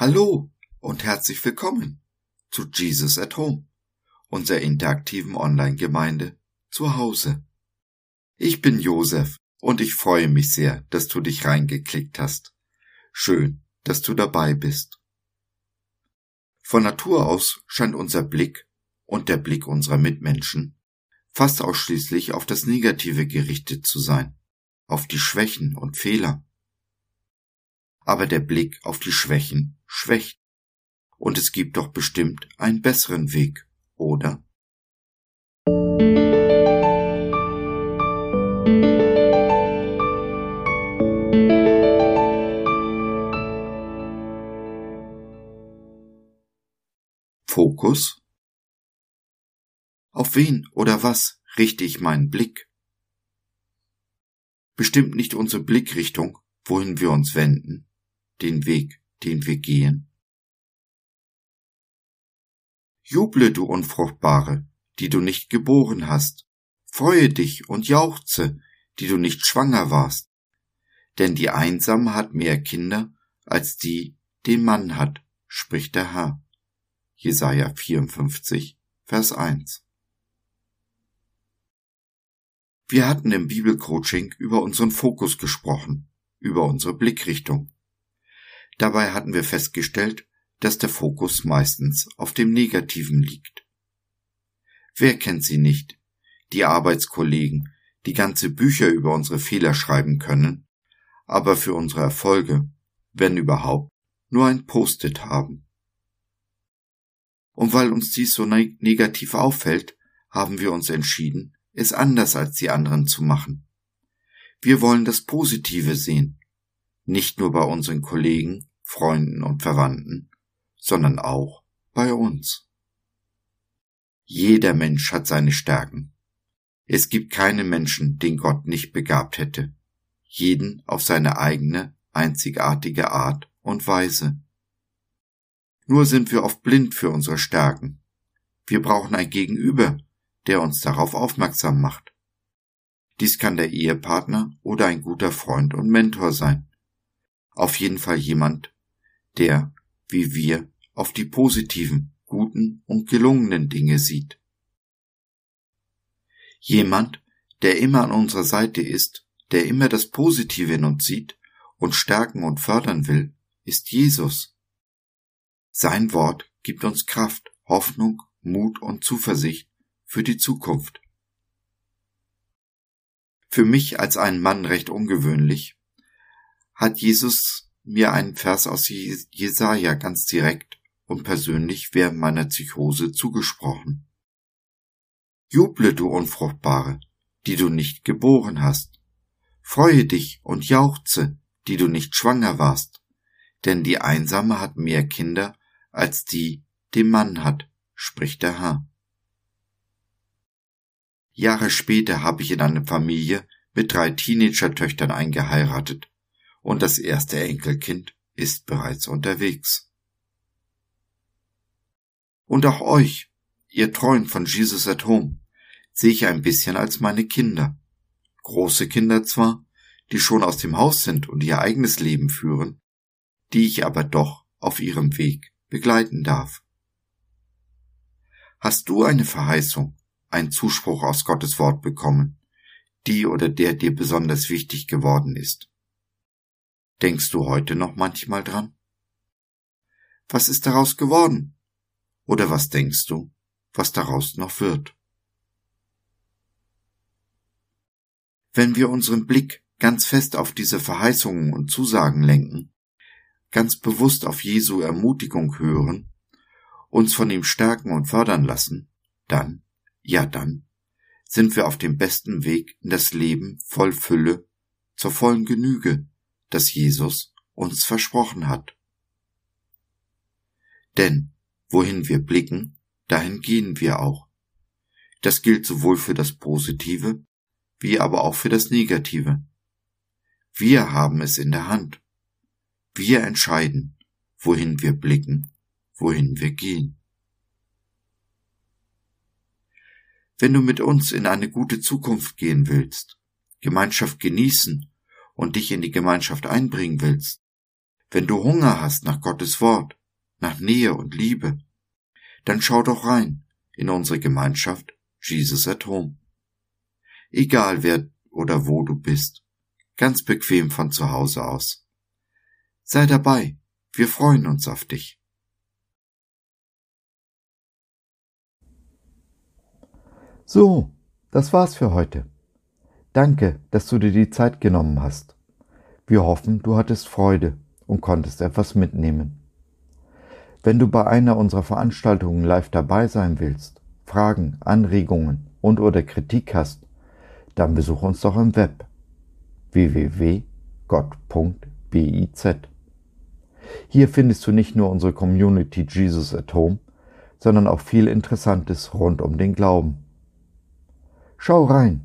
Hallo und herzlich willkommen zu Jesus at Home, unserer interaktiven Online-Gemeinde zu Hause. Ich bin Josef und ich freue mich sehr, dass du dich reingeklickt hast. Schön, dass du dabei bist. Von Natur aus scheint unser Blick und der Blick unserer Mitmenschen fast ausschließlich auf das Negative gerichtet zu sein, auf die Schwächen und Fehler. Aber der Blick auf die Schwächen schwächt. Und es gibt doch bestimmt einen besseren Weg, oder? Fokus? Auf wen oder was richte ich meinen Blick? Bestimmt nicht unsere Blickrichtung, wohin wir uns wenden, den Weg, den wir gehen? Juble, du Unfruchtbare, die du nicht geboren hast, freue dich und jauchze, die du nicht schwanger warst, denn die Einsame hat mehr Kinder als die, den Mann hat, spricht der Herr. Jesaja 54, Vers 1. Wir hatten im Bibelcoaching über unseren Fokus gesprochen, über unsere Blickrichtung. Dabei hatten wir festgestellt, dass der Fokus meistens auf dem Negativen liegt. Wer kennt sie nicht? Die Arbeitskollegen, die ganze Bücher über unsere Fehler schreiben können, aber für unsere Erfolge, wenn überhaupt, nur ein Post-it haben. Und weil uns dies so ne negativ auffällt, haben wir uns entschieden, es anders als die anderen zu machen. Wir wollen das Positive sehen, nicht nur bei unseren Kollegen, Freunden und Verwandten, sondern auch bei uns. Jeder Mensch hat seine Stärken. Es gibt keinen Menschen, den Gott nicht begabt hätte, jeden auf seine eigene, einzigartige Art und Weise. Nur sind wir oft blind für unsere Stärken. Wir brauchen ein Gegenüber, der uns darauf aufmerksam macht. Dies kann der Ehepartner oder ein guter Freund und Mentor sein. Auf jeden Fall jemand, der, wie wir, auf die positiven, guten und gelungenen Dinge sieht. Jemand, der immer an unserer Seite ist, der immer das Positive in uns sieht und stärken und fördern will, ist Jesus. Sein Wort gibt uns Kraft, Hoffnung, Mut und Zuversicht für die Zukunft. Für mich als einen Mann recht ungewöhnlich, hat Jesus mir einen Vers aus Jesaja ganz direkt und persönlich während meiner Psychose zugesprochen. Juble, du Unfruchtbare, die du nicht geboren hast. Freue dich und jauchze, die du nicht schwanger warst, denn die Einsame hat mehr Kinder als die, die Mann hat, spricht der Herr. Jahre später habe ich in eine Familie mit drei Teenager-Töchtern eingeheiratet und das erste Enkelkind ist bereits unterwegs. Und auch euch, ihr Treuen von Jesus at Home, sehe ich ein bisschen als meine Kinder. Große Kinder zwar, die schon aus dem Haus sind und ihr eigenes Leben führen, die ich aber doch auf ihrem Weg begleiten darf. Hast du eine Verheißung, einen Zuspruch aus Gottes Wort bekommen, die oder der dir besonders wichtig geworden ist? Denkst du heute noch manchmal dran? Was ist daraus geworden? Oder was denkst du, was daraus noch wird? Wenn wir unseren Blick ganz fest auf diese Verheißungen und Zusagen lenken, ganz bewusst auf Jesu Ermutigung hören, uns von ihm stärken und fördern lassen, dann, ja dann, sind wir auf dem besten Weg in das Leben voll Fülle, zur vollen Genüge, das Jesus uns versprochen hat. Denn wohin wir blicken, dahin gehen wir auch. Das gilt sowohl für das Positive wie aber auch für das Negative. Wir haben es in der Hand. Wir entscheiden, wohin wir blicken, wohin wir gehen. Wenn du mit uns in eine gute Zukunft gehen willst, Gemeinschaft genießen und dich in die Gemeinschaft einbringen willst, wenn du Hunger hast nach Gottes Wort, nach Nähe und Liebe, dann schau doch rein in unsere Gemeinschaft Jesus at Home. Egal wer oder wo du bist, ganz bequem von zu Hause aus. Sei dabei, wir freuen uns auf dich. So, das war's für heute. Danke, dass du dir die Zeit genommen hast. Wir hoffen, du hattest Freude und konntest etwas mitnehmen. Wenn du bei einer unserer Veranstaltungen live dabei sein willst, Fragen, Anregungen und oder Kritik hast, dann besuch uns doch im Web www.gott.biz. Hier findest du nicht nur unsere Community Jesus at Home, sondern auch viel Interessantes rund um den Glauben. Schau rein,